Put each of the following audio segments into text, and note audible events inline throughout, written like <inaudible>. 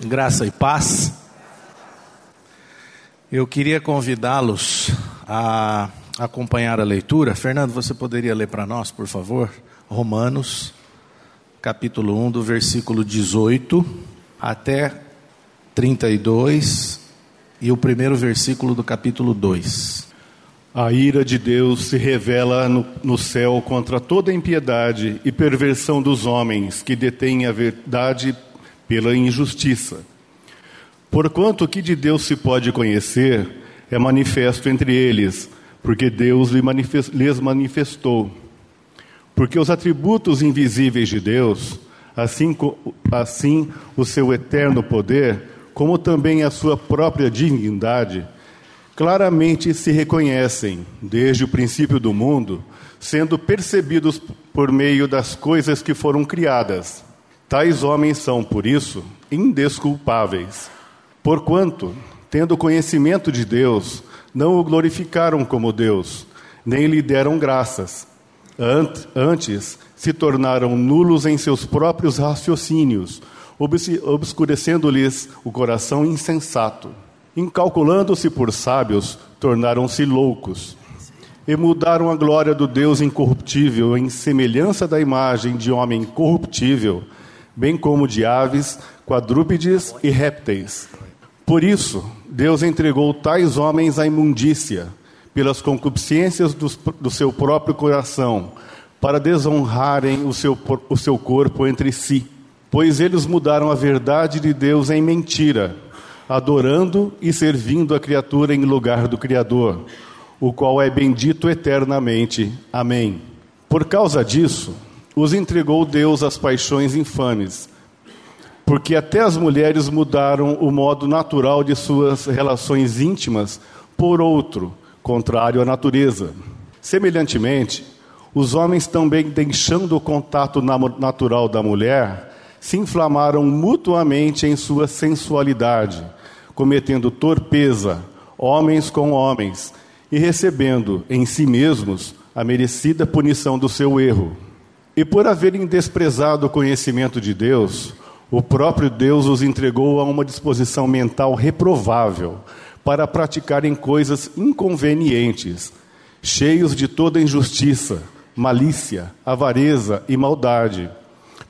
Graça e paz. Eu queria convidá-los a acompanhar a leitura. Fernando, você poderia ler para nós, por favor? Romanos, capítulo 1, do versículo 18 até 32 e o primeiro versículo do capítulo 2. A ira de Deus se revela no, no, céu contra toda impiedade e perversão dos homens que detêm a verdade pela injustiça. Porquanto o que de Deus se pode conhecer é manifesto entre eles, porque Deus lhes manifestou. Porque os atributos invisíveis de Deus, assim, assim o seu eterno poder, como também a sua própria divindade, claramente se reconhecem, desde o princípio do mundo, sendo percebidos por meio das coisas que foram criadas. Tais homens são, por isso, indesculpáveis. Porquanto, tendo conhecimento de Deus, não o glorificaram como Deus, nem lhe deram graças. Antes, se tornaram nulos em seus próprios raciocínios, obscurecendo-lhes o coração insensato incalculando-se por sábios, tornaram-se loucos. E mudaram a glória do Deus incorruptível em semelhança da imagem de homem corruptível, bem como de aves, quadrúpedes e répteis. Por isso, Deus entregou tais homens à imundícia, pelas concupiscências do, do seu próprio coração, para desonrarem o seu, o seu corpo entre si. Pois eles mudaram a verdade de Deus em mentira adorando e servindo a criatura em lugar do Criador, o qual é bendito eternamente. Amém. Por causa disso, os entregou Deus às paixões infames, porque até as mulheres mudaram o modo natural de suas relações íntimas por outro, contrário à natureza. Semelhantemente, os homens também, deixando o contato natural da mulher, se inflamaram mutuamente em sua sensualidade cometendo torpeza, homens com homens, e recebendo em si mesmos a merecida punição do seu erro. E por haverem desprezado o conhecimento de Deus, o próprio Deus os entregou a uma disposição mental reprovável para praticarem coisas inconvenientes, cheios de toda injustiça, malícia, avareza e maldade,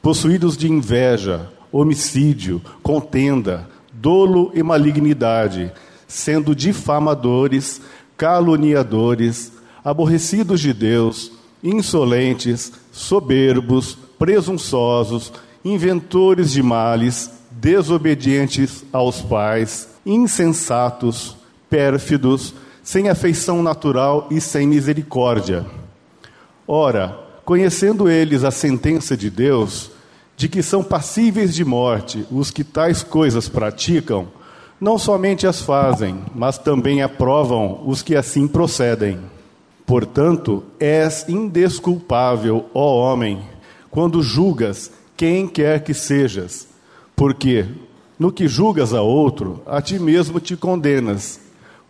possuídos de inveja, homicídio, contenda, dolo e malignidade, sendo difamadores, caluniadores, aborrecidos de Deus, insolentes, soberbos, presunçosos, inventores de males, desobedientes aos pais, insensatos, pérfidos, sem afeição natural e sem misericórdia. Ora, conhecendo eles a sentença de Deus, de que são passíveis de morte os que tais coisas praticam, não somente as fazem, mas também aprovam os que assim procedem. Portanto, és indesculpável, ó homem, quando julgas quem quer que sejas, porque no que julgas a outro, a ti mesmo te condenas,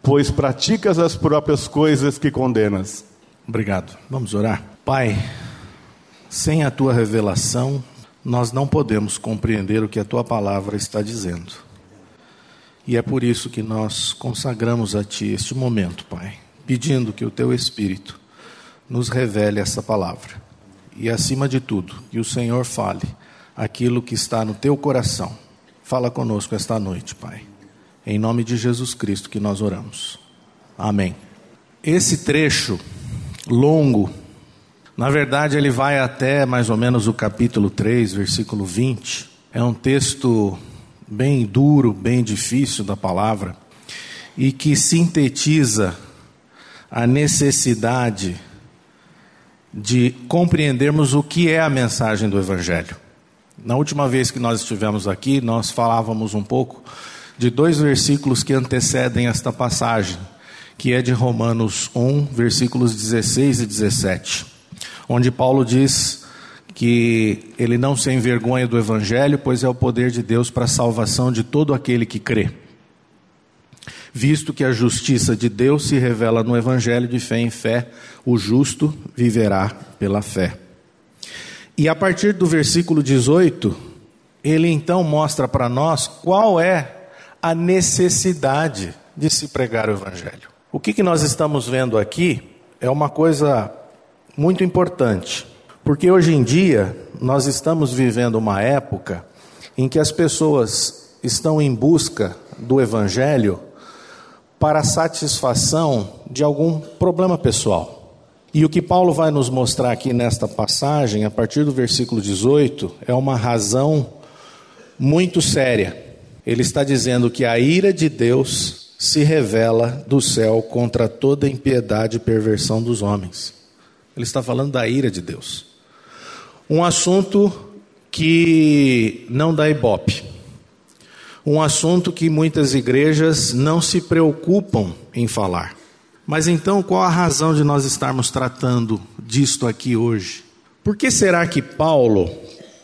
pois praticas as próprias coisas que condenas. Obrigado. Vamos orar. Pai, sem a tua revelação, nós não podemos compreender o que a tua palavra está dizendo. E é por isso que nós consagramos a ti este momento, Pai, pedindo que o teu Espírito nos revele essa palavra. E acima de tudo, que o Senhor fale aquilo que está no teu coração. Fala conosco esta noite, Pai. Em nome de Jesus Cristo que nós oramos. Amém. Esse trecho longo na verdade, ele vai até mais ou menos o capítulo 3, versículo 20. É um texto bem duro, bem difícil da palavra, e que sintetiza a necessidade de compreendermos o que é a mensagem do Evangelho. Na última vez que nós estivemos aqui, nós falávamos um pouco de dois versículos que antecedem esta passagem, que é de Romanos 1, versículos 16 e 17 onde Paulo diz que ele não se envergonha do Evangelho, pois é o poder de Deus para a salvação de todo aquele que crê. Visto que a justiça de Deus se revela no Evangelho de fé em fé, o justo viverá pela fé. E a partir do versículo 18, ele então mostra para nós qual é a necessidade de se pregar o Evangelho. O que, que nós estamos vendo aqui é uma coisa muito importante, porque hoje em dia nós estamos vivendo uma época em que as pessoas estão em busca do Evangelho para satisfação de algum problema pessoal. E o que Paulo vai nos mostrar aqui nesta passagem, a partir do versículo 18, é uma razão muito séria. Ele está dizendo que a ira de Deus se revela do céu contra toda impiedade e perversão dos homens. Ele está falando da ira de Deus. Um assunto que não dá ibope. Um assunto que muitas igrejas não se preocupam em falar. Mas então, qual a razão de nós estarmos tratando disto aqui hoje? Por que será que Paulo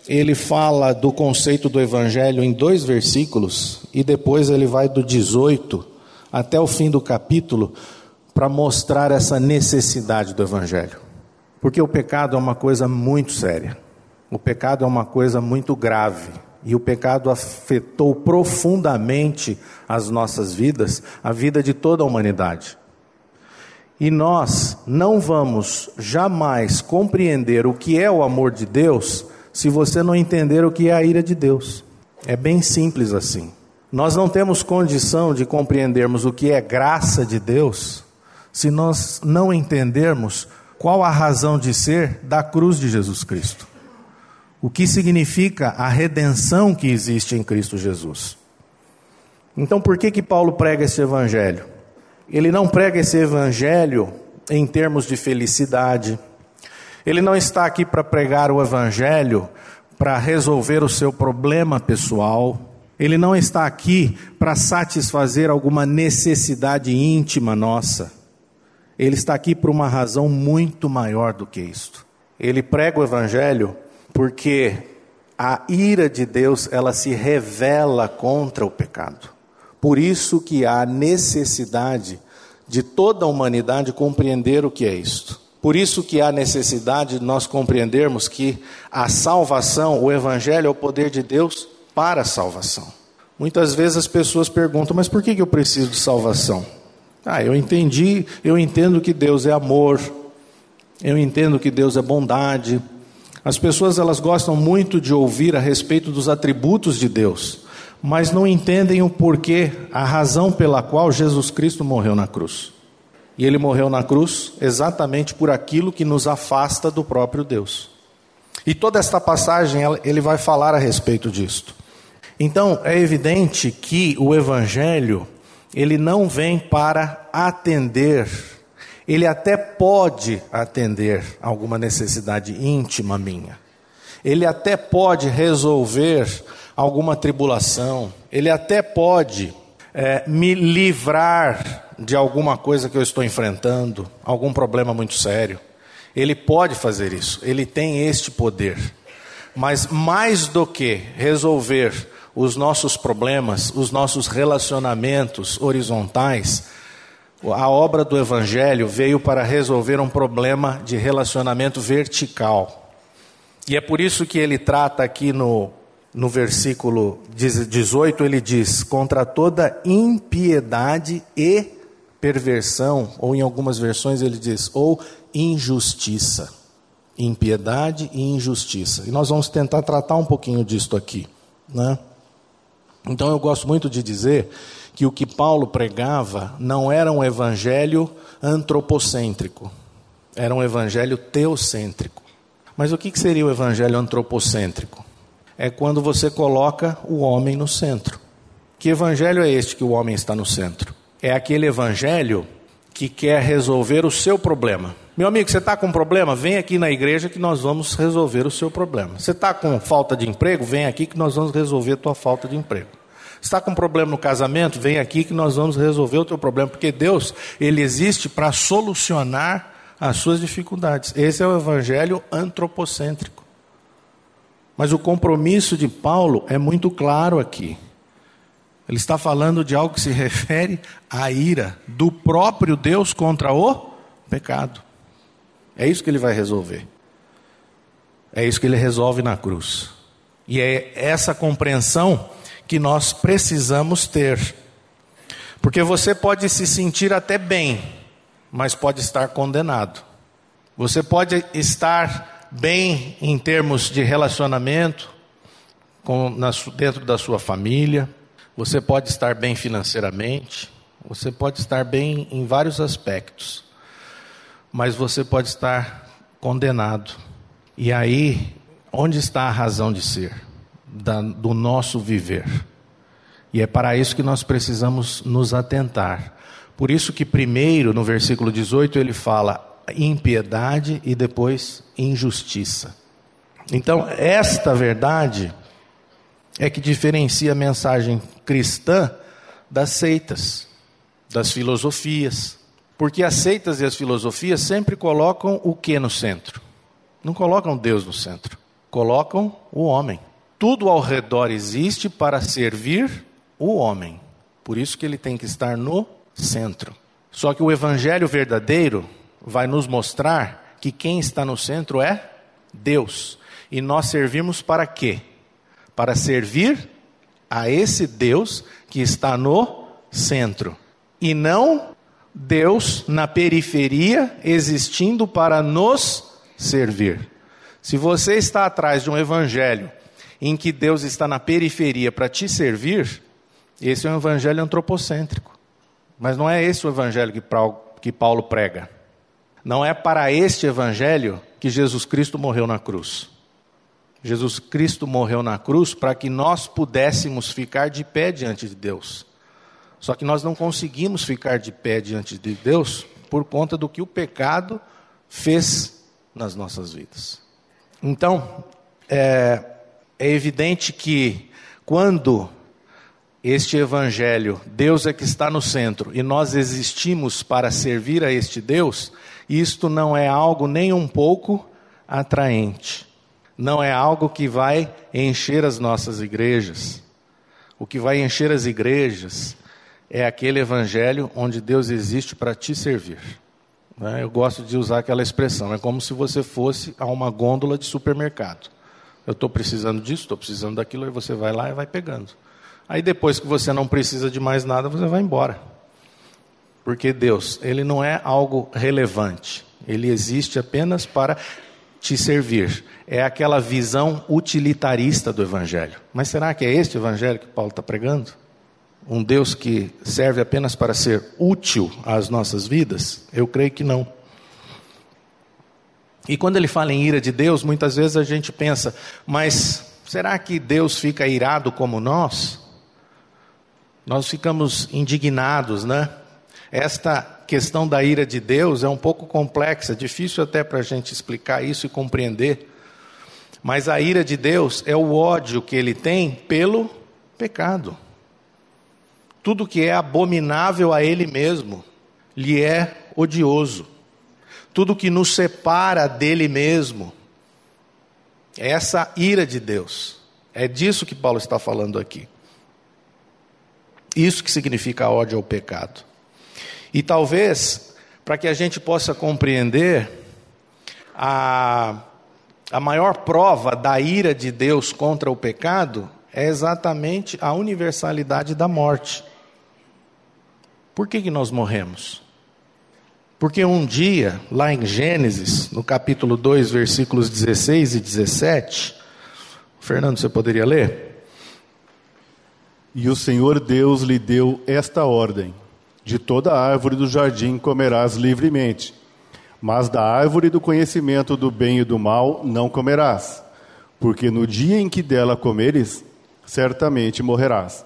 ele fala do conceito do evangelho em dois versículos e depois ele vai do 18 até o fim do capítulo para mostrar essa necessidade do evangelho? Porque o pecado é uma coisa muito séria. O pecado é uma coisa muito grave. E o pecado afetou profundamente as nossas vidas, a vida de toda a humanidade. E nós não vamos jamais compreender o que é o amor de Deus se você não entender o que é a ira de Deus. É bem simples assim. Nós não temos condição de compreendermos o que é graça de Deus se nós não entendermos qual a razão de ser da cruz de Jesus Cristo. O que significa a redenção que existe em Cristo Jesus. Então, por que que Paulo prega esse evangelho? Ele não prega esse evangelho em termos de felicidade. Ele não está aqui para pregar o evangelho para resolver o seu problema pessoal. Ele não está aqui para satisfazer alguma necessidade íntima nossa. Ele está aqui por uma razão muito maior do que isto. Ele prega o evangelho porque a ira de Deus, ela se revela contra o pecado. Por isso que há necessidade de toda a humanidade compreender o que é isto. Por isso que há necessidade de nós compreendermos que a salvação, o evangelho é o poder de Deus para a salvação. Muitas vezes as pessoas perguntam: "Mas por que eu preciso de salvação?" Ah, eu entendi, eu entendo que Deus é amor. Eu entendo que Deus é bondade. As pessoas elas gostam muito de ouvir a respeito dos atributos de Deus mas não entendem o porquê, a razão pela qual Jesus Cristo morreu na cruz. E ele morreu na cruz exatamente por aquilo que nos afasta do próprio Deus. E toda esta passagem ele vai falar a respeito disto. Então, é evidente que o evangelho, ele não vem para atender, ele até pode atender alguma necessidade íntima minha. Ele até pode resolver alguma tribulação, Ele até pode é, me livrar de alguma coisa que eu estou enfrentando, algum problema muito sério. Ele pode fazer isso, ele tem este poder. Mas mais do que resolver os nossos problemas, os nossos relacionamentos horizontais, a obra do Evangelho veio para resolver um problema de relacionamento vertical. E é por isso que ele trata aqui no no versículo 18, ele diz: contra toda impiedade e perversão, ou em algumas versões ele diz, ou injustiça. Impiedade e injustiça. E nós vamos tentar tratar um pouquinho disto aqui. Né? Então eu gosto muito de dizer que o que Paulo pregava não era um evangelho antropocêntrico, era um evangelho teocêntrico. Mas o que seria o evangelho antropocêntrico? é quando você coloca o homem no centro. Que evangelho é este que o homem está no centro? É aquele evangelho que quer resolver o seu problema. Meu amigo, você está com um problema? Vem aqui na igreja que nós vamos resolver o seu problema. Você está com falta de emprego? Vem aqui que nós vamos resolver a tua falta de emprego. Está com problema no casamento? Vem aqui que nós vamos resolver o teu problema, porque Deus, ele existe para solucionar as suas dificuldades. Esse é o evangelho antropocêntrico. Mas o compromisso de Paulo é muito claro aqui. Ele está falando de algo que se <laughs> refere à ira do próprio Deus contra o pecado. É isso que ele vai resolver. É isso que ele resolve na cruz. E é essa compreensão que nós precisamos ter. Porque você pode se sentir até bem, mas pode estar condenado. Você pode estar bem em termos de relacionamento, com, na, dentro da sua família, você pode estar bem financeiramente, você pode estar bem em vários aspectos, mas você pode estar condenado. E aí, onde está a razão de ser da, do nosso viver? E é para isso que nós precisamos nos atentar. Por isso que primeiro, no versículo 18, ele fala impiedade e depois injustiça. Então, esta verdade é que diferencia a mensagem cristã das seitas, das filosofias. Porque as seitas e as filosofias sempre colocam o que no centro? Não colocam Deus no centro, colocam o homem. Tudo ao redor existe para servir o homem. Por isso que ele tem que estar no centro. Só que o evangelho verdadeiro vai nos mostrar que quem está no centro é Deus. E nós servimos para quê? para servir a esse Deus que está no centro e não Deus na periferia existindo para nos servir. Se você está atrás de um evangelho em que Deus está na periferia para te servir, esse é um evangelho antropocêntrico. Mas não é esse o evangelho que Paulo prega. Não é para este evangelho que Jesus Cristo morreu na cruz. Jesus Cristo morreu na cruz para que nós pudéssemos ficar de pé diante de Deus. Só que nós não conseguimos ficar de pé diante de Deus por conta do que o pecado fez nas nossas vidas. Então, é, é evidente que quando este evangelho, Deus é que está no centro e nós existimos para servir a este Deus, isto não é algo nem um pouco atraente não é algo que vai encher as nossas igrejas. O que vai encher as igrejas é aquele evangelho onde Deus existe para te servir. Né? Eu gosto de usar aquela expressão: é como se você fosse a uma gôndola de supermercado. Eu estou precisando disso, estou precisando daquilo, aí você vai lá e vai pegando. Aí depois que você não precisa de mais nada, você vai embora. Porque Deus, Ele não é algo relevante. Ele existe apenas para te servir. É aquela visão utilitarista do Evangelho. Mas será que é este Evangelho que Paulo está pregando? Um Deus que serve apenas para ser útil às nossas vidas? Eu creio que não. E quando ele fala em ira de Deus, muitas vezes a gente pensa, mas será que Deus fica irado como nós? Nós ficamos indignados, né? Esta questão da ira de Deus é um pouco complexa, difícil até para a gente explicar isso e compreender. Mas a ira de Deus é o ódio que ele tem pelo pecado. Tudo que é abominável a ele mesmo lhe é odioso. Tudo que nos separa dele mesmo. É essa ira de Deus. É disso que Paulo está falando aqui. Isso que significa ódio ao pecado. E talvez, para que a gente possa compreender, a, a maior prova da ira de Deus contra o pecado é exatamente a universalidade da morte. Por que, que nós morremos? Porque um dia, lá em Gênesis, no capítulo 2, versículos 16 e 17, Fernando, você poderia ler? E o Senhor Deus lhe deu esta ordem: de toda árvore do jardim comerás livremente, mas da árvore do conhecimento do bem e do mal não comerás, porque no dia em que dela comeres, certamente morrerás.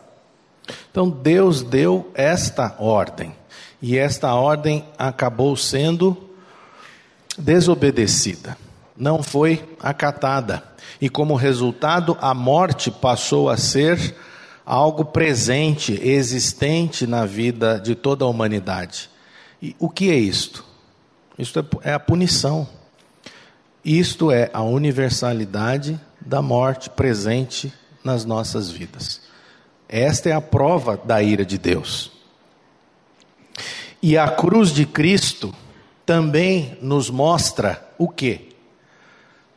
Então Deus deu esta ordem, e esta ordem acabou sendo desobedecida, não foi acatada, e como resultado, a morte passou a ser algo presente, existente na vida de toda a humanidade. E o que é isto? Isto é, é a punição. Isto é a universalidade da morte presente nas nossas vidas. Esta é a prova da ira de Deus. E a cruz de Cristo também nos mostra o quê?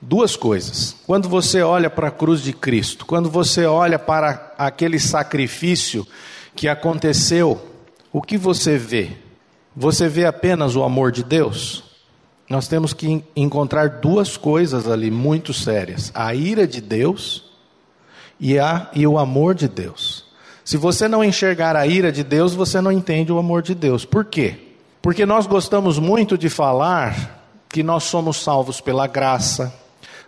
duas coisas. Quando você olha para a cruz de Cristo, quando você olha para aquele sacrifício que aconteceu, o que você vê? Você vê apenas o amor de Deus? Nós temos que encontrar duas coisas ali muito sérias: a ira de Deus e, a, e o amor de Deus. Se você não enxergar a ira de Deus, você não entende o amor de Deus. Por quê? Porque nós gostamos muito de falar que nós somos salvos pela graça,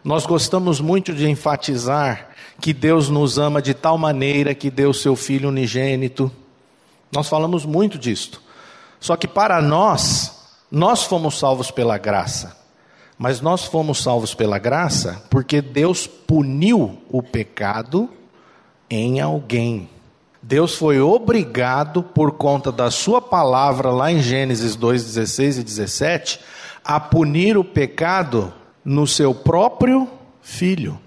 nós gostamos muito de enfatizar que Deus nos ama de tal maneira que deu seu Filho unigênito. Nós falamos muito disto. Só que para nós, nós fomos salvos pela graça. Mas nós fomos salvos pela graça porque Deus puniu o pecado em alguém. Deus foi obrigado, por conta da sua palavra, lá em Gênesis 2, 16 e 17, a punir o pecado no seu próprio filho.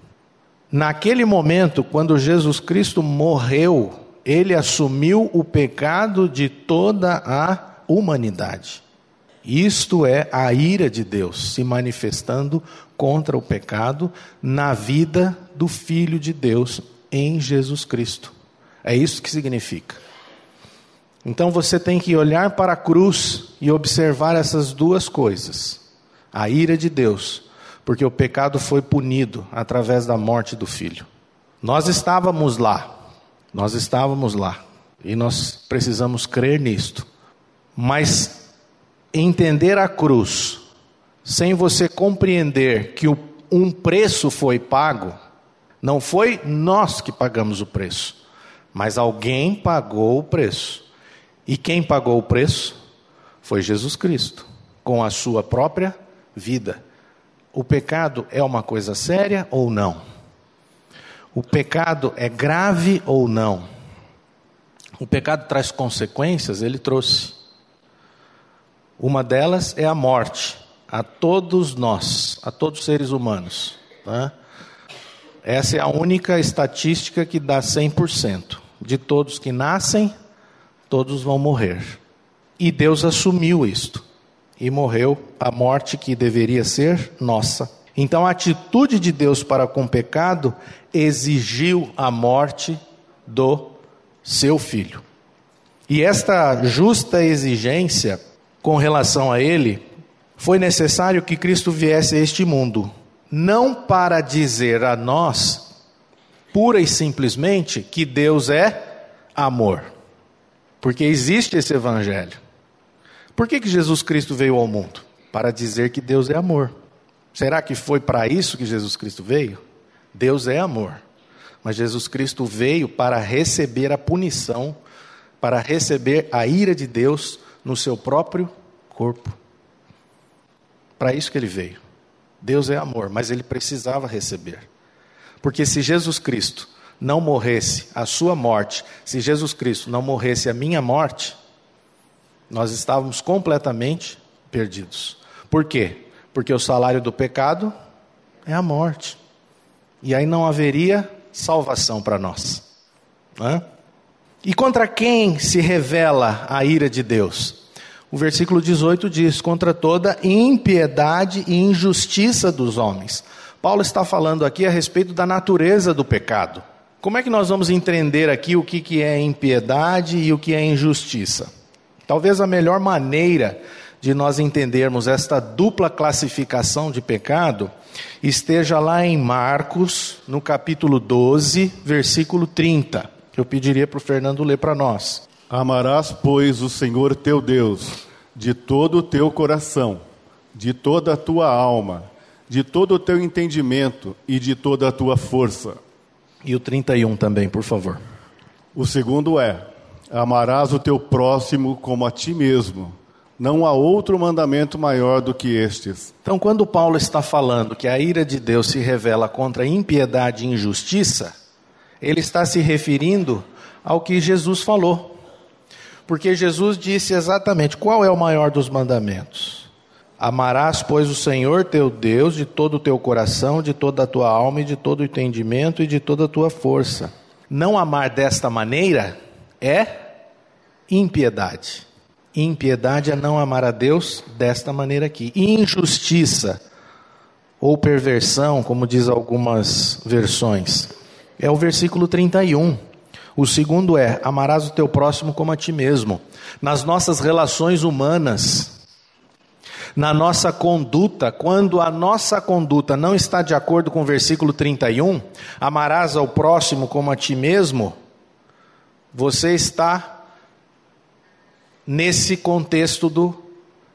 Naquele momento, quando Jesus Cristo morreu, ele assumiu o pecado de toda a humanidade. Isto é a ira de Deus se manifestando contra o pecado na vida do Filho de Deus em Jesus Cristo. É isso que significa. Então você tem que olhar para a cruz e observar essas duas coisas: a ira de Deus porque o pecado foi punido através da morte do filho. Nós estávamos lá, nós estávamos lá, e nós precisamos crer nisto. Mas entender a cruz, sem você compreender que um preço foi pago, não foi nós que pagamos o preço, mas alguém pagou o preço. E quem pagou o preço? Foi Jesus Cristo, com a sua própria vida o pecado é uma coisa séria ou não? O pecado é grave ou não? O pecado traz consequências? Ele trouxe. Uma delas é a morte a todos nós, a todos os seres humanos. Tá? Essa é a única estatística que dá 100%. De todos que nascem, todos vão morrer. E Deus assumiu isto e morreu a morte que deveria ser nossa. Então a atitude de Deus para com o pecado exigiu a morte do seu filho. E esta justa exigência com relação a ele, foi necessário que Cristo viesse a este mundo, não para dizer a nós, pura e simplesmente, que Deus é amor. Porque existe esse evangelho. Por que, que Jesus Cristo veio ao mundo? Para dizer que Deus é amor. Será que foi para isso que Jesus Cristo veio? Deus é amor. Mas Jesus Cristo veio para receber a punição, para receber a ira de Deus no seu próprio corpo. Para isso que ele veio. Deus é amor, mas ele precisava receber. Porque se Jesus Cristo não morresse a sua morte, se Jesus Cristo não morresse a minha morte, nós estávamos completamente perdidos. Por quê? Porque o salário do pecado é a morte. E aí não haveria salvação para nós. Né? E contra quem se revela a ira de Deus? O versículo 18 diz: contra toda impiedade e injustiça dos homens. Paulo está falando aqui a respeito da natureza do pecado. Como é que nós vamos entender aqui o que é impiedade e o que é injustiça? Talvez a melhor maneira de nós entendermos esta dupla classificação de pecado esteja lá em Marcos, no capítulo 12, versículo 30. Que eu pediria para o Fernando ler para nós. Amarás, pois, o Senhor teu Deus de todo o teu coração, de toda a tua alma, de todo o teu entendimento e de toda a tua força. E o 31 também, por favor. O segundo é: Amarás o teu próximo como a ti mesmo. Não há outro mandamento maior do que estes. Então, quando Paulo está falando que a ira de Deus se revela contra impiedade e injustiça, ele está se referindo ao que Jesus falou. Porque Jesus disse exatamente qual é o maior dos mandamentos. Amarás, pois, o Senhor teu Deus de todo o teu coração, de toda a tua alma e de todo o entendimento e de toda a tua força. Não amar desta maneira é impiedade. Impiedade é não amar a Deus desta maneira aqui. Injustiça. ou perversão, como diz algumas versões, é o versículo 31. O segundo é: amarás o teu próximo como a ti mesmo. Nas nossas relações humanas, na nossa conduta, quando a nossa conduta não está de acordo com o versículo 31, amarás ao próximo como a ti mesmo, você está nesse contexto do,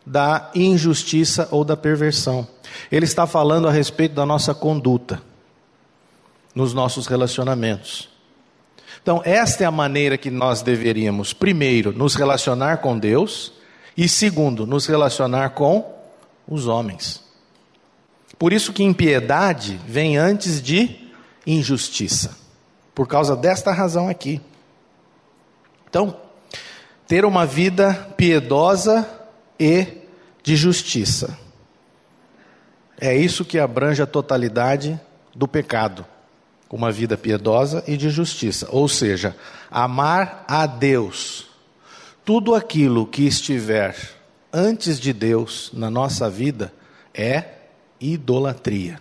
da injustiça ou da perversão. Ele está falando a respeito da nossa conduta nos nossos relacionamentos. Então, esta é a maneira que nós deveríamos, primeiro, nos relacionar com Deus, e segundo, nos relacionar com os homens. Por isso que impiedade vem antes de injustiça. Por causa desta razão aqui. Então, ter uma vida piedosa e de justiça. É isso que abrange a totalidade do pecado. Uma vida piedosa e de justiça. Ou seja, amar a Deus. Tudo aquilo que estiver antes de Deus na nossa vida é idolatria.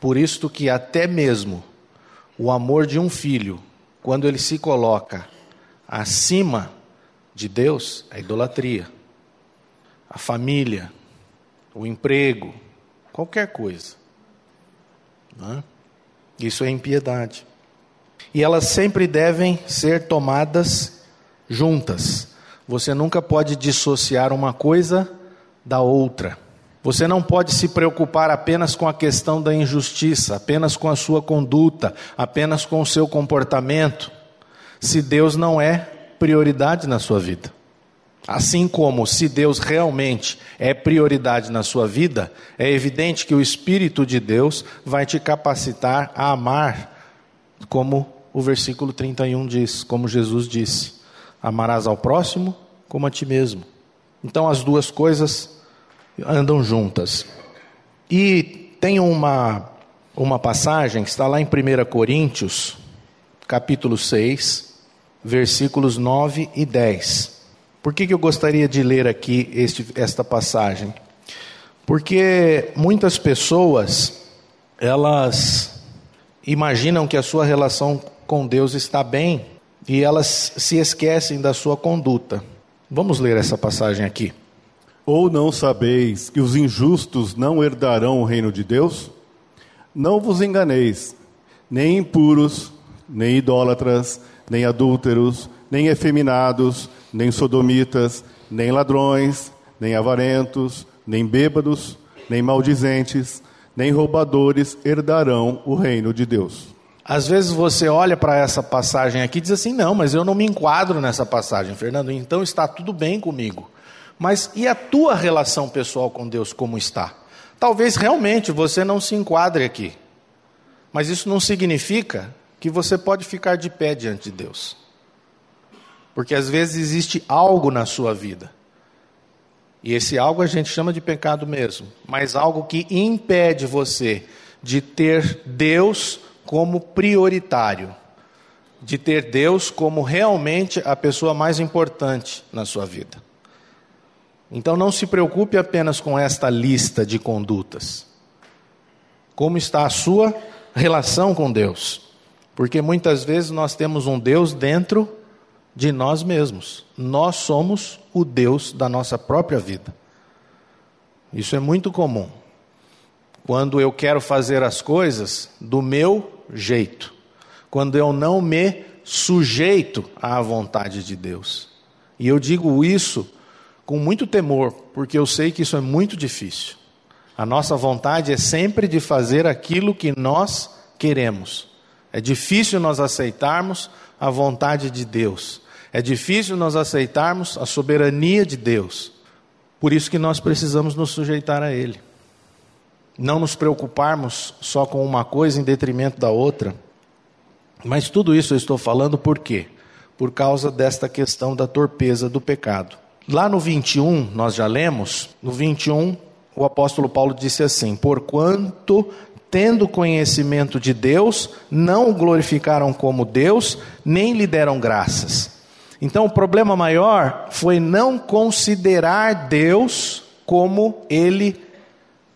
Por isto que até mesmo o amor de um filho, quando ele se coloca acima de Deus, é idolatria. A família, o emprego, qualquer coisa. É? Isso é impiedade. E elas sempre devem ser tomadas juntas. Você nunca pode dissociar uma coisa da outra. Você não pode se preocupar apenas com a questão da injustiça, apenas com a sua conduta, apenas com o seu comportamento, se Deus não é prioridade na sua vida. Assim como se Deus realmente é prioridade na sua vida, é evidente que o Espírito de Deus vai te capacitar a amar, como o versículo 31 diz, como Jesus disse. Amarás ao próximo como a ti mesmo. Então as duas coisas andam juntas. E tem uma, uma passagem que está lá em 1 Coríntios, capítulo 6, versículos 9 e 10. Por que, que eu gostaria de ler aqui este, esta passagem? Porque muitas pessoas, elas imaginam que a sua relação com Deus está bem e elas se esquecem da sua conduta. Vamos ler essa passagem aqui. Ou não sabeis que os injustos não herdarão o reino de Deus? Não vos enganeis, nem impuros, nem idólatras, nem adúlteros, nem efeminados, nem sodomitas, nem ladrões, nem avarentos, nem bêbados, nem maldizentes, nem roubadores herdarão o reino de Deus. Às vezes você olha para essa passagem aqui e diz assim: não, mas eu não me enquadro nessa passagem, Fernando, então está tudo bem comigo. Mas e a tua relação pessoal com Deus como está? Talvez realmente você não se enquadre aqui, mas isso não significa que você pode ficar de pé diante de Deus. Porque às vezes existe algo na sua vida. E esse algo a gente chama de pecado mesmo, mas algo que impede você de ter Deus como prioritário, de ter Deus como realmente a pessoa mais importante na sua vida. Então não se preocupe apenas com esta lista de condutas. Como está a sua relação com Deus? Porque muitas vezes nós temos um Deus dentro de nós mesmos. Nós somos o Deus da nossa própria vida. Isso é muito comum. Quando eu quero fazer as coisas do meu jeito, quando eu não me sujeito à vontade de Deus. E eu digo isso com muito temor, porque eu sei que isso é muito difícil. A nossa vontade é sempre de fazer aquilo que nós queremos. É difícil nós aceitarmos a vontade de Deus. É difícil nós aceitarmos a soberania de Deus. Por isso que nós precisamos nos sujeitar a Ele não nos preocuparmos só com uma coisa em detrimento da outra. Mas tudo isso eu estou falando por quê? Por causa desta questão da torpeza do pecado. Lá no 21, nós já lemos, no 21, o apóstolo Paulo disse assim: Porquanto, tendo conhecimento de Deus, não o glorificaram como Deus, nem lhe deram graças. Então, o problema maior foi não considerar Deus como ele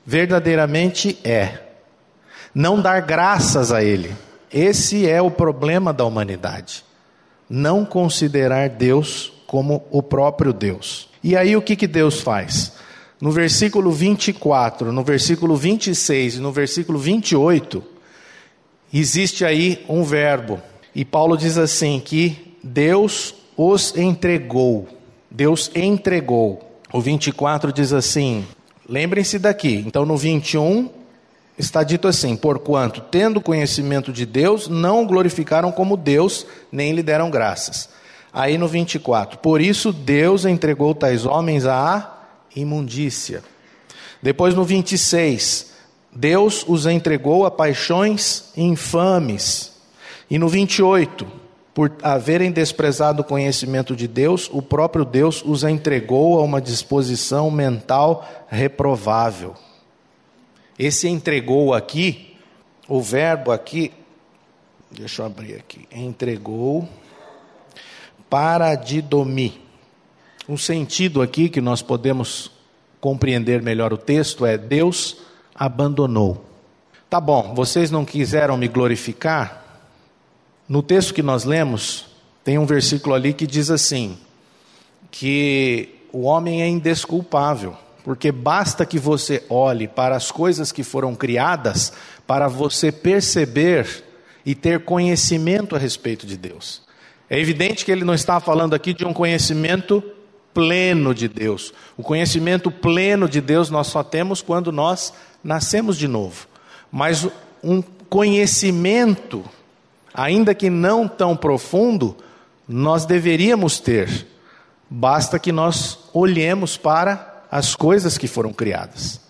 Verdadeiramente é. Não dar graças a Ele. Esse é o problema da humanidade. Não considerar Deus como o próprio Deus. E aí o que, que Deus faz? No versículo 24, no versículo 26 e no versículo 28, existe aí um verbo. E Paulo diz assim: que Deus os entregou. Deus entregou. O 24 diz assim: lembrem-se daqui. Então no 21 está dito assim: porquanto, tendo conhecimento de Deus, não o glorificaram como Deus, nem lhe deram graças. Aí no 24: por isso Deus entregou tais homens à imundícia. Depois no 26, Deus os entregou a paixões infames. E no 28, por haverem desprezado o conhecimento de Deus, o próprio Deus os entregou a uma disposição mental reprovável. Esse entregou aqui, o verbo aqui, deixa eu abrir aqui, entregou para didomi. Um sentido aqui que nós podemos compreender melhor o texto é Deus abandonou. Tá bom, vocês não quiseram me glorificar? No texto que nós lemos, tem um versículo ali que diz assim: que o homem é indesculpável, porque basta que você olhe para as coisas que foram criadas para você perceber e ter conhecimento a respeito de Deus. É evidente que ele não está falando aqui de um conhecimento pleno de Deus. O conhecimento pleno de Deus nós só temos quando nós nascemos de novo. Mas um conhecimento, ainda que não tão profundo, nós deveríamos ter. Basta que nós olhemos para as coisas que foram criadas.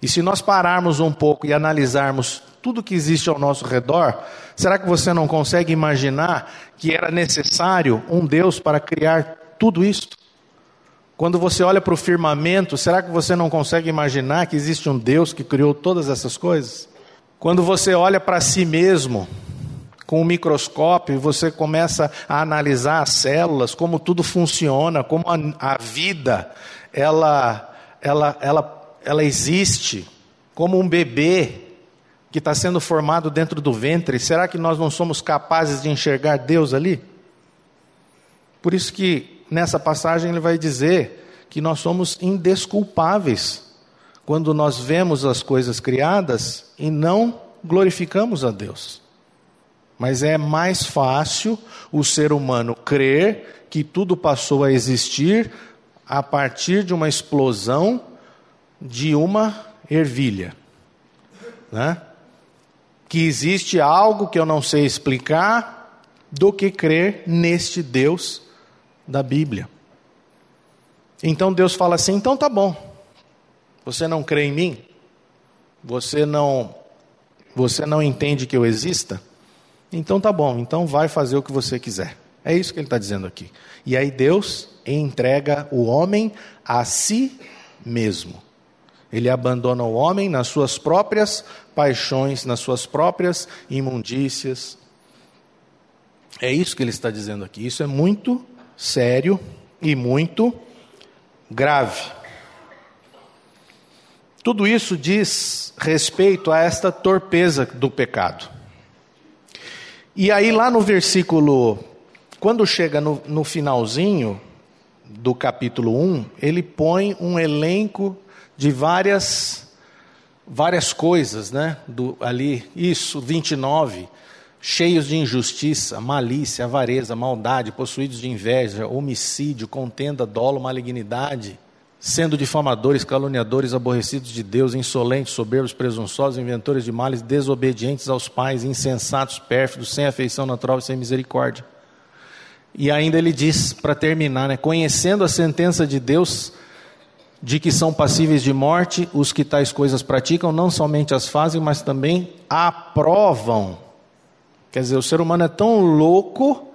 E se nós pararmos um pouco e analisarmos tudo que existe ao nosso redor, será que você não consegue imaginar que era necessário um Deus para criar tudo isso? Quando você olha para o firmamento, será que você não consegue imaginar que existe um Deus que criou todas essas coisas? Quando você olha para si mesmo com um microscópio você começa a analisar as células, como tudo funciona, como a, a vida ela, ela, ela, ela existe, como um bebê que está sendo formado dentro do ventre, será que nós não somos capazes de enxergar Deus ali? Por isso que nessa passagem ele vai dizer que nós somos indesculpáveis quando nós vemos as coisas criadas e não glorificamos a Deus. Mas é mais fácil o ser humano crer que tudo passou a existir a partir de uma explosão de uma ervilha. Né? que existe algo que eu não sei explicar, do que crer neste Deus da Bíblia. Então Deus fala assim: então tá bom. Você não crê em mim? Você não você não entende que eu exista? Então tá bom, então vai fazer o que você quiser. É isso que ele está dizendo aqui. E aí Deus entrega o homem a si mesmo. Ele abandona o homem nas suas próprias paixões, nas suas próprias imundícias. É isso que ele está dizendo aqui. Isso é muito sério e muito grave. Tudo isso diz respeito a esta torpeza do pecado. E aí, lá no versículo, quando chega no, no finalzinho do capítulo 1, ele põe um elenco de várias várias coisas, né? Do, ali, isso, 29, cheios de injustiça, malícia, avareza, maldade, possuídos de inveja, homicídio, contenda, dolo, malignidade, sendo difamadores, caluniadores, aborrecidos de Deus, insolentes, soberbos, presunçosos, inventores de males, desobedientes aos pais, insensatos, pérfidos, sem afeição natural e sem misericórdia. E ainda ele diz, para terminar, né, conhecendo a sentença de Deus, de que são passíveis de morte os que tais coisas praticam, não somente as fazem, mas também aprovam. Quer dizer, o ser humano é tão louco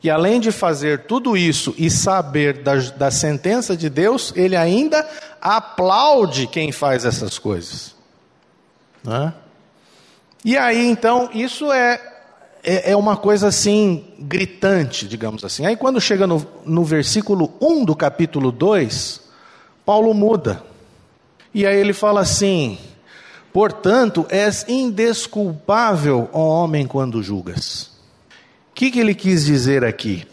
que, além de fazer tudo isso e saber da, da sentença de Deus, ele ainda aplaude quem faz essas coisas. Né? E aí, então, isso é, é, é, uma coisa assim, gritante, digamos assim. Aí, quando chega no, no versículo 1 do capítulo 2 Paulo muda. E aí ele fala assim: Portanto, és indesculpável, ó homem, quando julgas. Que, que ele quis dizer aqui?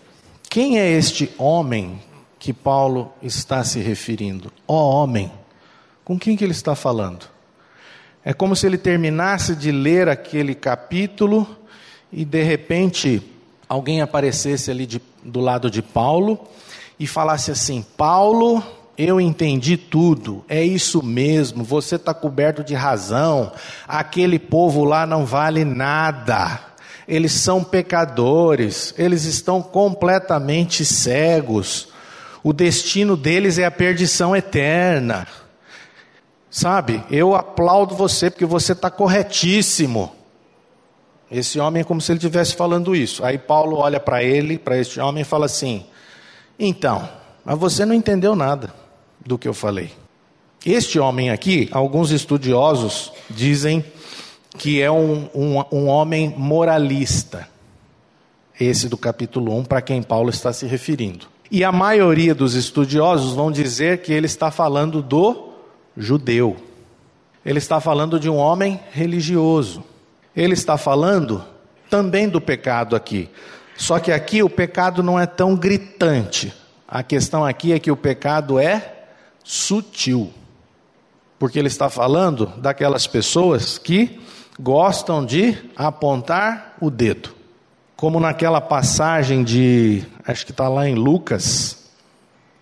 Quem é este homem que Paulo está se referindo? Ó homem. Com quem que ele está falando? É como se ele terminasse de ler aquele capítulo e de repente alguém aparecesse ali de, do lado de Paulo e falasse assim: Paulo, eu entendi tudo, é isso mesmo, você está coberto de razão, aquele povo lá não vale nada, eles são pecadores, eles estão completamente cegos, o destino deles é a perdição eterna. Sabe, eu aplaudo você porque você está corretíssimo. Esse homem é como se ele estivesse falando isso. Aí Paulo olha para ele, para este homem, e fala assim: Então, mas você não entendeu nada do que eu falei. Este homem aqui, alguns estudiosos dizem que é um, um, um homem moralista. Esse do capítulo 1, para quem Paulo está se referindo. E a maioria dos estudiosos vão dizer que ele está falando do judeu. Ele está falando de um homem religioso. Ele está falando também do pecado aqui. Só que aqui o pecado não é tão gritante. A questão aqui é que o pecado é sutil. Porque ele está falando daquelas pessoas que gostam de apontar o dedo. Como naquela passagem de, acho que está lá em Lucas,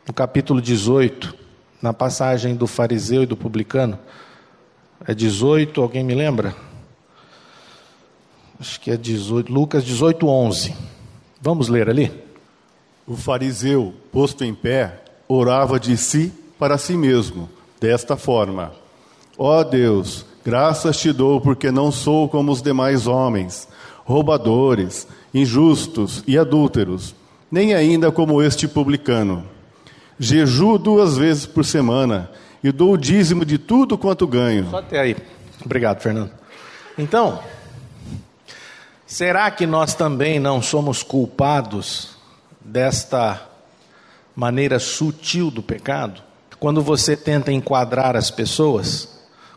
no capítulo 18, na passagem do fariseu e do publicano. É 18, alguém me lembra? Acho que é 18, Lucas 18, 11. Vamos ler ali? O fariseu, posto em pé, orava de si para si mesmo, desta forma: Ó oh Deus, graças te dou porque não sou como os demais homens, roubadores, injustos e adúlteros, nem ainda como este publicano. Jejuo duas vezes por semana e dou o dízimo de tudo quanto ganho. Só até aí. Obrigado, Fernando. Então, será que nós também não somos culpados desta maneira sutil do pecado? Quando você tenta enquadrar as pessoas,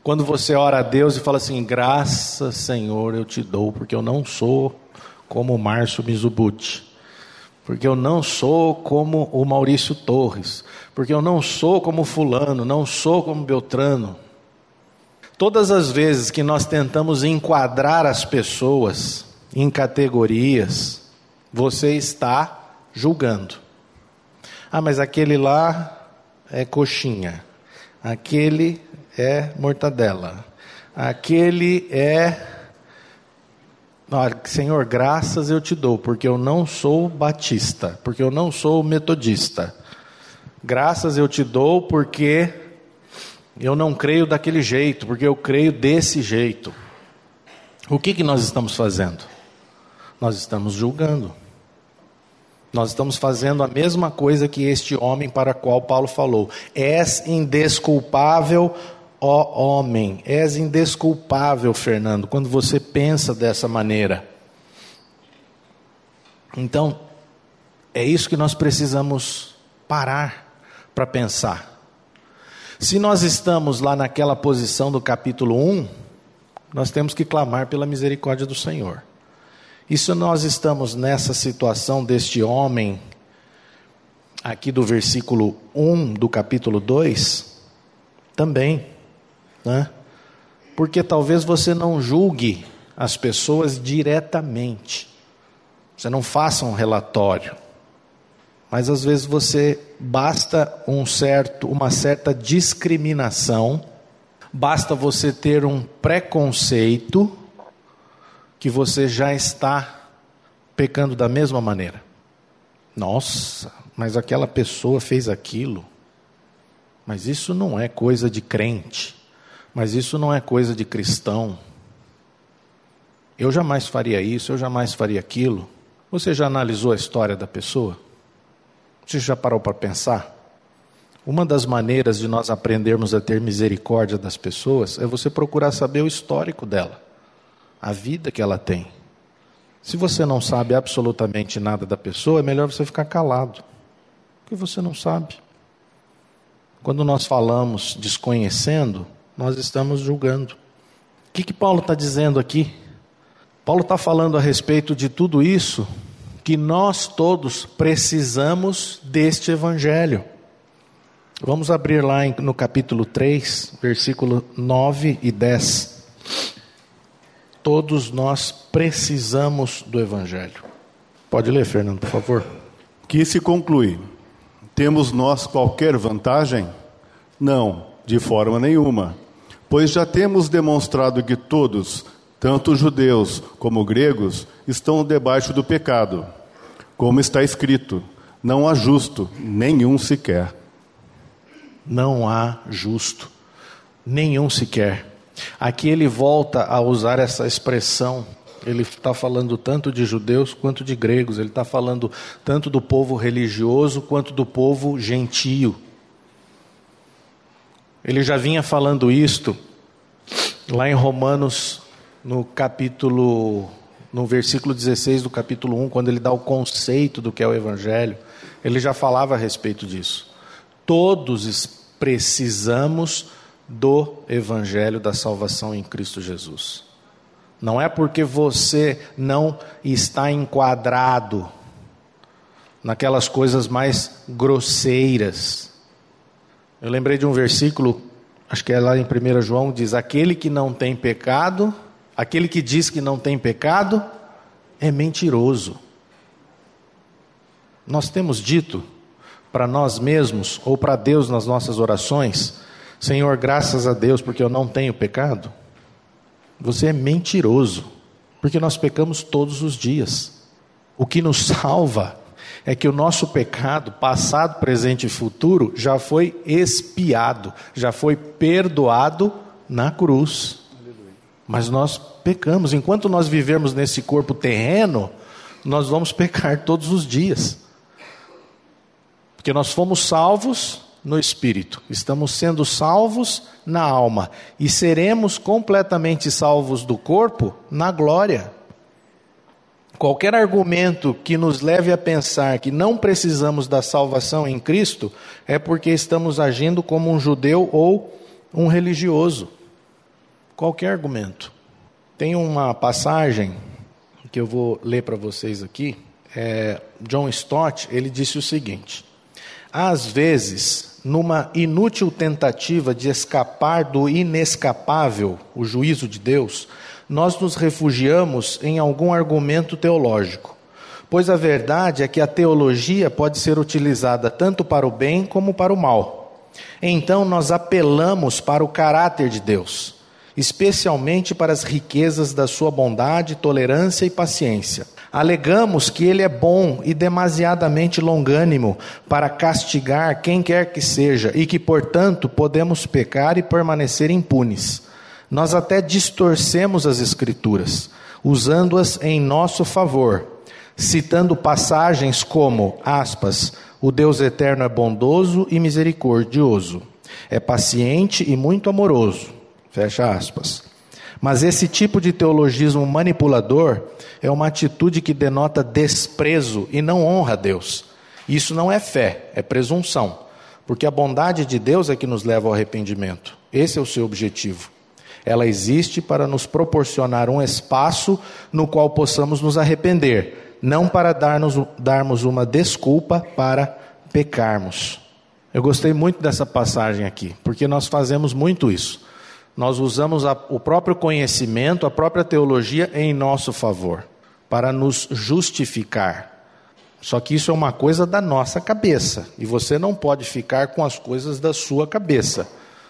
quando você ora a Deus e fala assim: graças, Senhor, eu te dou, porque eu não sou como o Márcio Mizubuti porque eu não sou como o Maurício Torres, porque eu não sou como Fulano, não sou como Beltrano. Todas as vezes que nós tentamos enquadrar as pessoas em categorias, você está julgando. Ah, mas aquele lá é coxinha, aquele é mortadela, aquele é Senhor, graças eu te dou, porque eu não sou batista, porque eu não sou metodista. Graças eu te dou porque eu não creio daquele jeito, porque eu creio desse jeito. O que, que nós estamos fazendo? Nós estamos julgando. Nós estamos fazendo a mesma coisa que este homem para qual Paulo falou. És indesculpável Ó homem, és indesculpável, Fernando, quando você pensa dessa maneira. Então, é isso que nós precisamos parar para pensar. Se nós estamos lá naquela posição do capítulo 1, nós temos que clamar pela misericórdia do Senhor. E se nós estamos nessa situação deste homem, aqui do versículo 1 do capítulo 2, também né? Porque talvez você não julgue as pessoas diretamente. Você não faça um relatório. Mas às vezes você basta um certo, uma certa discriminação, basta você ter um preconceito que você já está pecando da mesma maneira. Nossa, mas aquela pessoa fez aquilo. Mas isso não é coisa de crente. Mas isso não é coisa de cristão. Eu jamais faria isso, eu jamais faria aquilo. Você já analisou a história da pessoa? Você já parou para pensar? Uma das maneiras de nós aprendermos a ter misericórdia das pessoas é você procurar saber o histórico dela, a vida que ela tem. Se você não sabe absolutamente nada da pessoa, é melhor você ficar calado, porque você não sabe. quando nós falamos desconhecendo, nós estamos julgando. O que, que Paulo está dizendo aqui? Paulo está falando a respeito de tudo isso, que nós todos precisamos deste Evangelho. Vamos abrir lá no capítulo 3, versículo 9 e 10. Todos nós precisamos do Evangelho. Pode ler, Fernando, por favor. Que se conclui: temos nós qualquer vantagem? Não, de forma nenhuma. Pois já temos demonstrado que todos, tanto judeus como gregos, estão debaixo do pecado. Como está escrito: não há justo, nenhum sequer. Não há justo, nenhum sequer. Aqui ele volta a usar essa expressão ele está falando tanto de judeus quanto de gregos, ele está falando tanto do povo religioso quanto do povo gentio. Ele já vinha falando isto lá em Romanos, no capítulo, no versículo 16 do capítulo 1, quando ele dá o conceito do que é o Evangelho, ele já falava a respeito disso. Todos precisamos do Evangelho da salvação em Cristo Jesus. Não é porque você não está enquadrado naquelas coisas mais grosseiras. Eu lembrei de um versículo, acho que é lá em 1 João, diz: Aquele que não tem pecado, aquele que diz que não tem pecado, é mentiroso. Nós temos dito para nós mesmos ou para Deus nas nossas orações: Senhor, graças a Deus, porque eu não tenho pecado. Você é mentiroso, porque nós pecamos todos os dias. O que nos <laughs> salva é que o nosso pecado, passado, presente e futuro, já foi expiado, já foi perdoado na cruz. Mas nós pecamos, enquanto nós vivermos nesse corpo terreno, nós vamos pecar todos os dias. Porque nós fomos salvos no espírito, estamos sendo salvos na alma e seremos completamente salvos do corpo na glória. Qualquer argumento que nos leve a pensar que não precisamos da salvação em Cristo é porque estamos agindo como um judeu ou um religioso. Qualquer argumento. Tem uma passagem que eu vou ler para vocês aqui. É, John Stott ele disse o seguinte: às vezes numa inútil tentativa de escapar do inescapável, o juízo de Deus, nós nos refugiamos em algum argumento teológico. Pois a verdade é que a teologia pode ser utilizada tanto para o bem como para o mal. Então nós apelamos para o caráter de Deus, especialmente para as riquezas da sua bondade, tolerância e paciência Alegamos que ele é bom e demasiadamente longânimo para castigar quem quer que seja e que, portanto, podemos pecar e permanecer impunes. Nós até distorcemos as Escrituras, usando-as em nosso favor, citando passagens como, aspas, o Deus eterno é bondoso e misericordioso, é paciente e muito amoroso, fecha aspas. Mas esse tipo de teologismo manipulador é uma atitude que denota desprezo e não honra a Deus. Isso não é fé, é presunção. Porque a bondade de Deus é que nos leva ao arrependimento. Esse é o seu objetivo. Ela existe para nos proporcionar um espaço no qual possamos nos arrepender, não para darmos, darmos uma desculpa para pecarmos. Eu gostei muito dessa passagem aqui, porque nós fazemos muito isso. Nós usamos a, o próprio conhecimento, a própria teologia em nosso favor, para nos justificar. Só que isso é uma coisa da nossa cabeça, e você não pode ficar com as coisas da sua cabeça.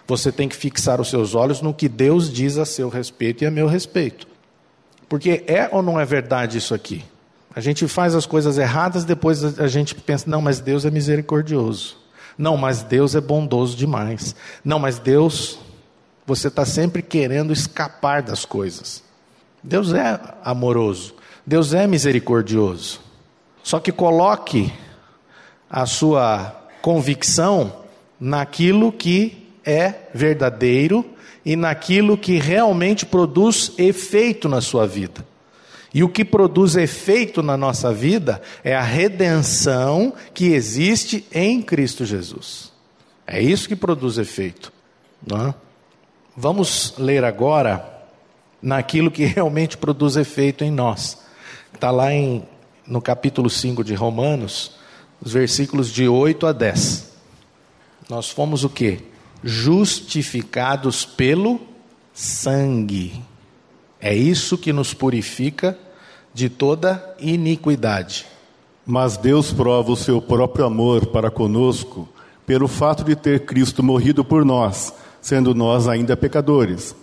Você tem que fixar os seus olhos no que Deus diz a seu respeito e a meu respeito. Porque é ou não é verdade isso aqui? A gente faz as coisas erradas, depois a gente pensa, não, mas Deus é misericordioso. Não, mas Deus é bondoso demais. Não, mas Deus você está sempre querendo escapar das coisas. Deus é amoroso, Deus é misericordioso. Só que coloque a sua convicção naquilo que é verdadeiro e naquilo que realmente produz efeito na sua vida. E o que produz efeito na nossa vida é a redenção que existe em Cristo Jesus. É isso que produz efeito. É? Vamos ler agora naquilo que <laughs> realmente produz efeito em nós. Está lá em, no capítulo 5 de Romanos, os versículos de 8 a 10. Nós fomos o que? Justificados pelo sangue. É isso que nos purifica de toda iniquidade. Mas Deus prova o seu próprio amor para conosco pelo fato de ter Cristo morrido por nós, sendo nós ainda pecadores.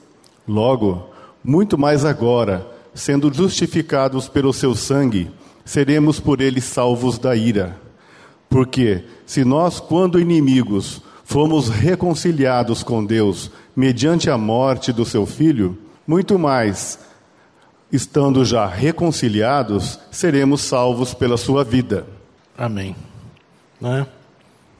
Logo, muito mais agora, sendo justificados pelo seu sangue, seremos por ele salvos da ira. Porque, se nós, quando inimigos, fomos reconciliados com Deus mediante a morte do seu filho, muito mais, estando já reconciliados, seremos salvos pela sua vida. Amém. Né?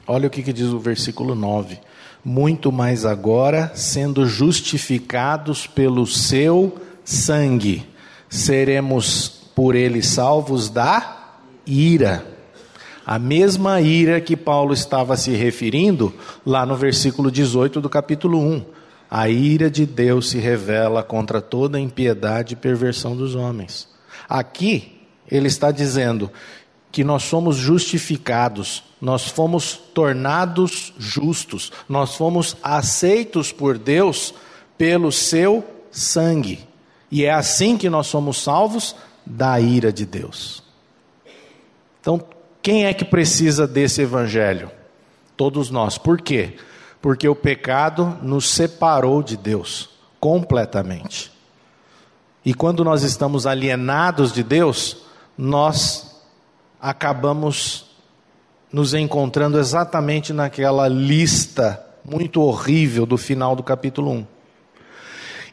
Olha o que, que diz o versículo 9: Muito mais agora, sendo justificados pelo seu sangue, seremos por ele salvos da ira. A mesma ira que Paulo estava se referindo lá no versículo 18 do capítulo 1. A ira de Deus se revela contra toda impiedade e perversão dos homens. Aqui, ele está dizendo que nós somos justificados, nós fomos tornados justos, nós fomos aceitos por Deus pelo seu sangue. E é assim que nós somos salvos da ira de Deus. Então, quem é que precisa desse evangelho? Todos nós. Por quê? Porque o pecado nos separou de Deus completamente. E quando nós estamos alienados de Deus, nós acabamos nos encontrando exatamente naquela lista muito horrível do final do capítulo 1.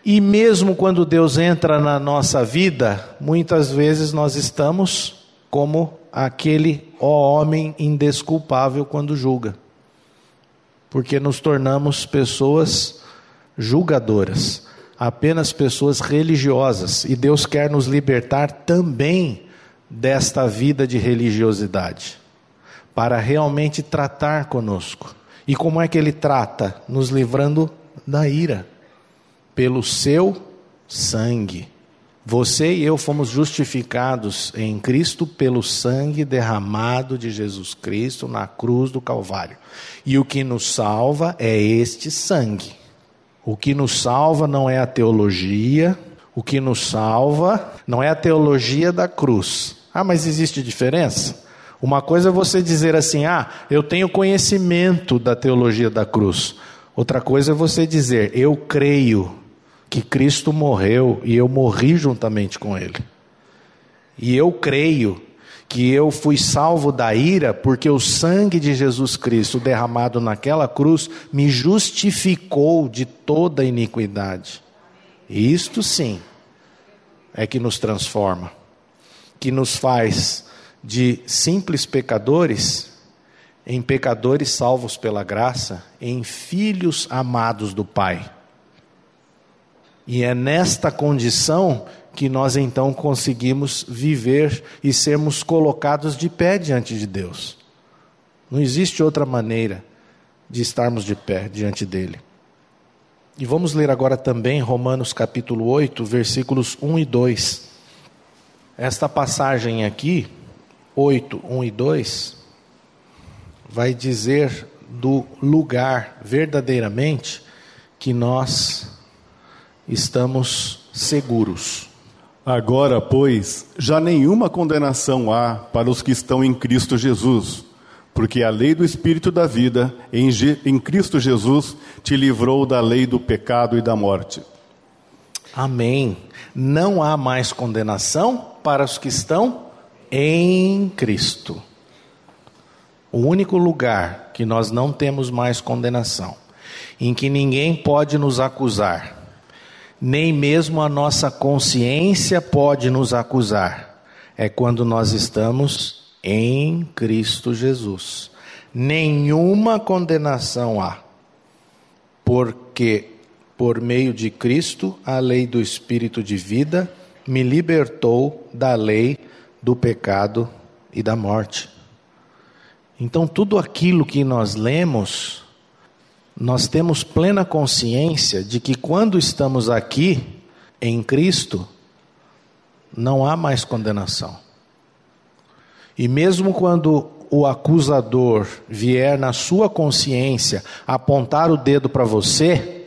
E mesmo quando Deus entra na nossa vida, muitas vezes nós estamos como aquele ó homem indesculpável quando julga. Porque nos tornamos pessoas julgadoras, apenas pessoas religiosas, e Deus quer nos libertar também desta vida de religiosidade, para realmente tratar conosco. E como é que ele trata? Nos livrando da ira, pelo seu sangue. Você e eu fomos justificados em Cristo pelo sangue derramado de Jesus Cristo na cruz do Calvário. E o que nos salva é este sangue. O que nos salva não é a teologia, o que nos salva não é a teologia da cruz, ah, mas existe diferença? Uma coisa é você dizer assim: ah, eu tenho conhecimento da teologia da cruz. Outra coisa é você dizer: eu creio que Cristo morreu e eu morri juntamente com Ele. E eu creio que eu fui salvo da ira porque o sangue de Jesus Cristo derramado naquela cruz me justificou de toda iniquidade. Isto sim é que nos transforma que nos faz de simples pecadores em pecadores salvos pela graça, em filhos amados do Pai. E é nesta condição que nós então conseguimos viver e sermos colocados de pé diante de Deus. Não existe outra maneira de estarmos de pé diante dele. E vamos ler agora também Romanos capítulo 8, versículos 1 e 2. Esta passagem aqui, 8, 1 e 2, vai dizer do lugar verdadeiramente que nós estamos seguros. Agora, pois, já nenhuma condenação há para os que estão em Cristo Jesus, porque a lei do Espírito da vida em, em Cristo Jesus te livrou da lei do pecado e da morte. Amém. Não há mais condenação para os que estão em Cristo. O único lugar que nós não temos mais condenação, em que ninguém pode nos acusar, nem mesmo a nossa consciência pode nos acusar, é quando nós estamos em Cristo Jesus. Nenhuma condenação há, porque por meio de Cristo a lei do Espírito de vida me libertou da lei do pecado e da morte. Então, tudo aquilo que nós lemos nós temos plena consciência de que quando estamos aqui em Cristo, não há mais condenação. E mesmo quando o acusador vier na sua consciência apontar o dedo para você,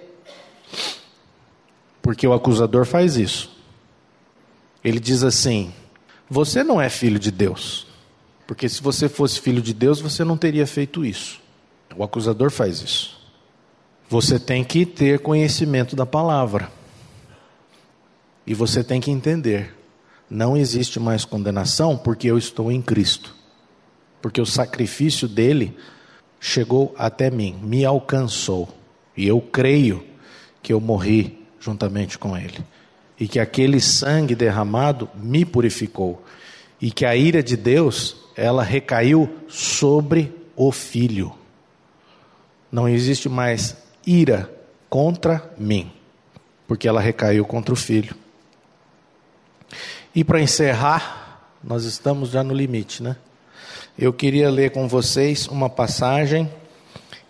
porque o acusador faz isso. Ele diz assim: Você não é filho de Deus. Porque se você fosse filho de Deus, você não teria feito isso. O acusador faz isso. Você tem que ter conhecimento da palavra. E você tem que entender: não existe mais condenação porque eu estou em Cristo. Porque o sacrifício dele chegou até mim, me alcançou. E eu creio que eu morri juntamente com ele. E que aquele sangue derramado me purificou. E que a ira de Deus, ela recaiu sobre o filho. Não existe mais ira contra mim, porque ela recaiu contra o filho. E para encerrar, nós estamos já no limite, né? Eu queria ler com vocês uma passagem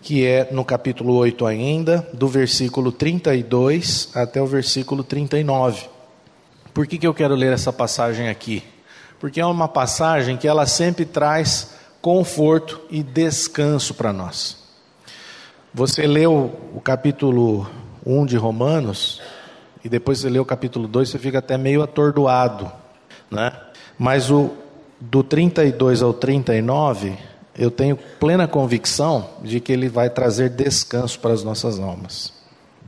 que é no capítulo 8 ainda, do versículo 32 até o versículo 39. Por que, que eu quero ler essa passagem aqui? Porque é uma passagem que ela sempre traz conforto e descanso para nós. Você leu o capítulo 1 de Romanos, e depois você lê o capítulo 2, você fica até meio atordoado, né? Mas o do 32 ao 39, eu tenho plena convicção de que ele vai trazer descanso para as nossas almas.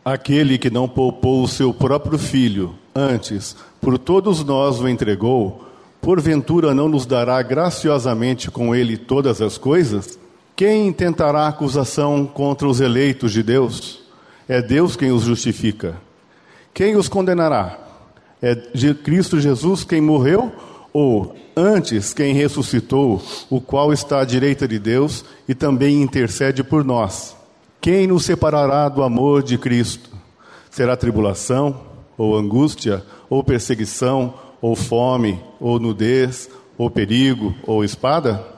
Aquele que não poupou o seu próprio filho, antes por todos nós o entregou, porventura não nos dará graciosamente com ele todas as coisas? Quem tentará acusação contra os eleitos de Deus? É Deus quem os justifica. Quem os condenará? É Cristo Jesus quem morreu? Ou antes quem ressuscitou, o qual está à direita de Deus e também intercede por nós? Quem nos separará do amor de Cristo? Será tribulação, ou angústia, ou perseguição, ou fome, ou nudez, ou perigo, ou espada?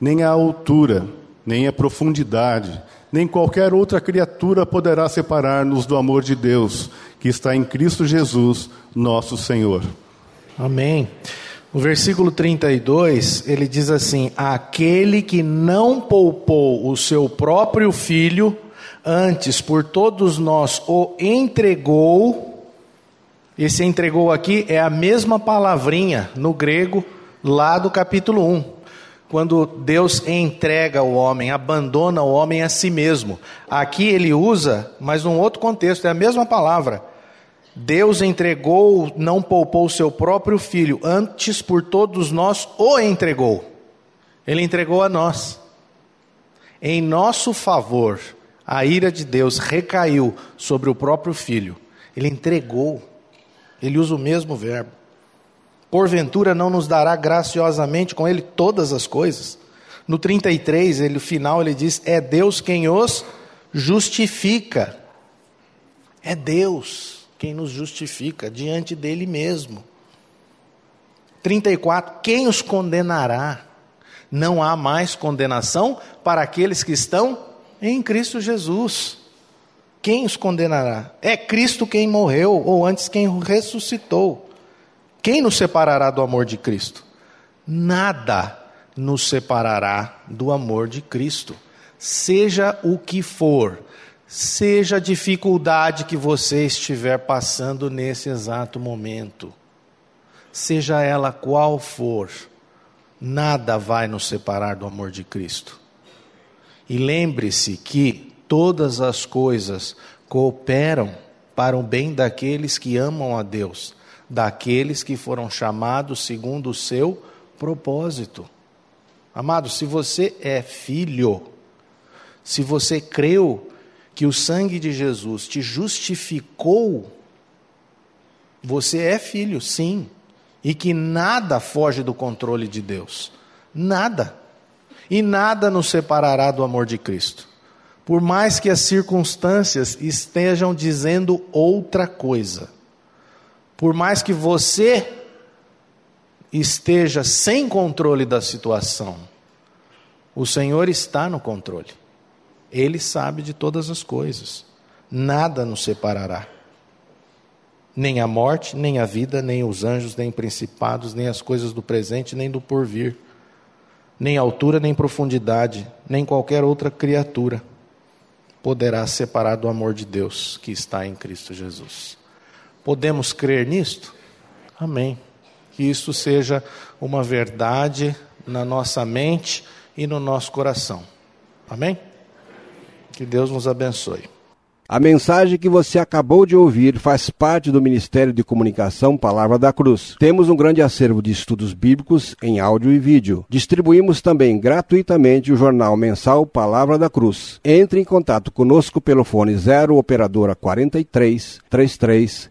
nem a altura, nem a profundidade, nem qualquer outra criatura poderá separar-nos do amor de Deus, que está em Cristo Jesus, nosso Senhor. Amém. O versículo 32, ele diz assim: Aquele que não poupou o seu próprio filho, antes por todos nós o entregou. Esse entregou aqui é a mesma palavrinha no grego lá do capítulo 1 quando Deus entrega o homem, abandona o homem a si mesmo. Aqui ele usa, mas num outro contexto, é a mesma palavra. Deus entregou, não poupou o seu próprio filho, antes por todos nós o entregou. Ele entregou a nós. Em nosso favor, a ira de Deus recaiu sobre o próprio filho. Ele entregou. Ele usa o mesmo verbo porventura não nos dará graciosamente com ele todas as coisas? No 33, ele, no final, ele diz: É Deus quem os justifica. É Deus quem nos justifica diante dele mesmo. 34, quem os condenará? Não há mais condenação para aqueles que estão em Cristo Jesus. Quem os condenará? É Cristo quem morreu, ou antes quem ressuscitou. Quem nos separará do amor de Cristo? Nada nos separará do amor de Cristo. Seja o que for, seja a dificuldade que você estiver passando nesse exato momento, seja ela qual for, nada vai nos separar do amor de Cristo. E lembre-se que todas as coisas cooperam para o bem daqueles que amam a Deus daqueles que foram chamados segundo o seu propósito. Amado, se você é filho, se você creu que o sangue de Jesus te justificou, você é filho, sim, e que nada foge do controle de Deus. Nada. E nada nos separará do amor de Cristo. Por mais que as circunstâncias estejam dizendo outra coisa, por mais que você esteja sem controle da situação, o Senhor está no controle. Ele sabe de todas as coisas. Nada nos separará. Nem a morte, nem a vida, nem os anjos, nem principados, nem as coisas do presente, nem do porvir, nem altura, nem profundidade, nem qualquer outra criatura poderá separar do amor de Deus que está em Cristo Jesus. Podemos crer nisto? Amém. Que isso seja uma verdade na nossa mente e no nosso coração. Amém? Que Deus nos abençoe. A mensagem que você acabou de ouvir faz parte do Ministério de Comunicação Palavra da Cruz. Temos um grande acervo de estudos bíblicos em áudio e vídeo. Distribuímos também gratuitamente o jornal mensal Palavra da Cruz. Entre em contato conosco pelo fone 0 operadora 43 33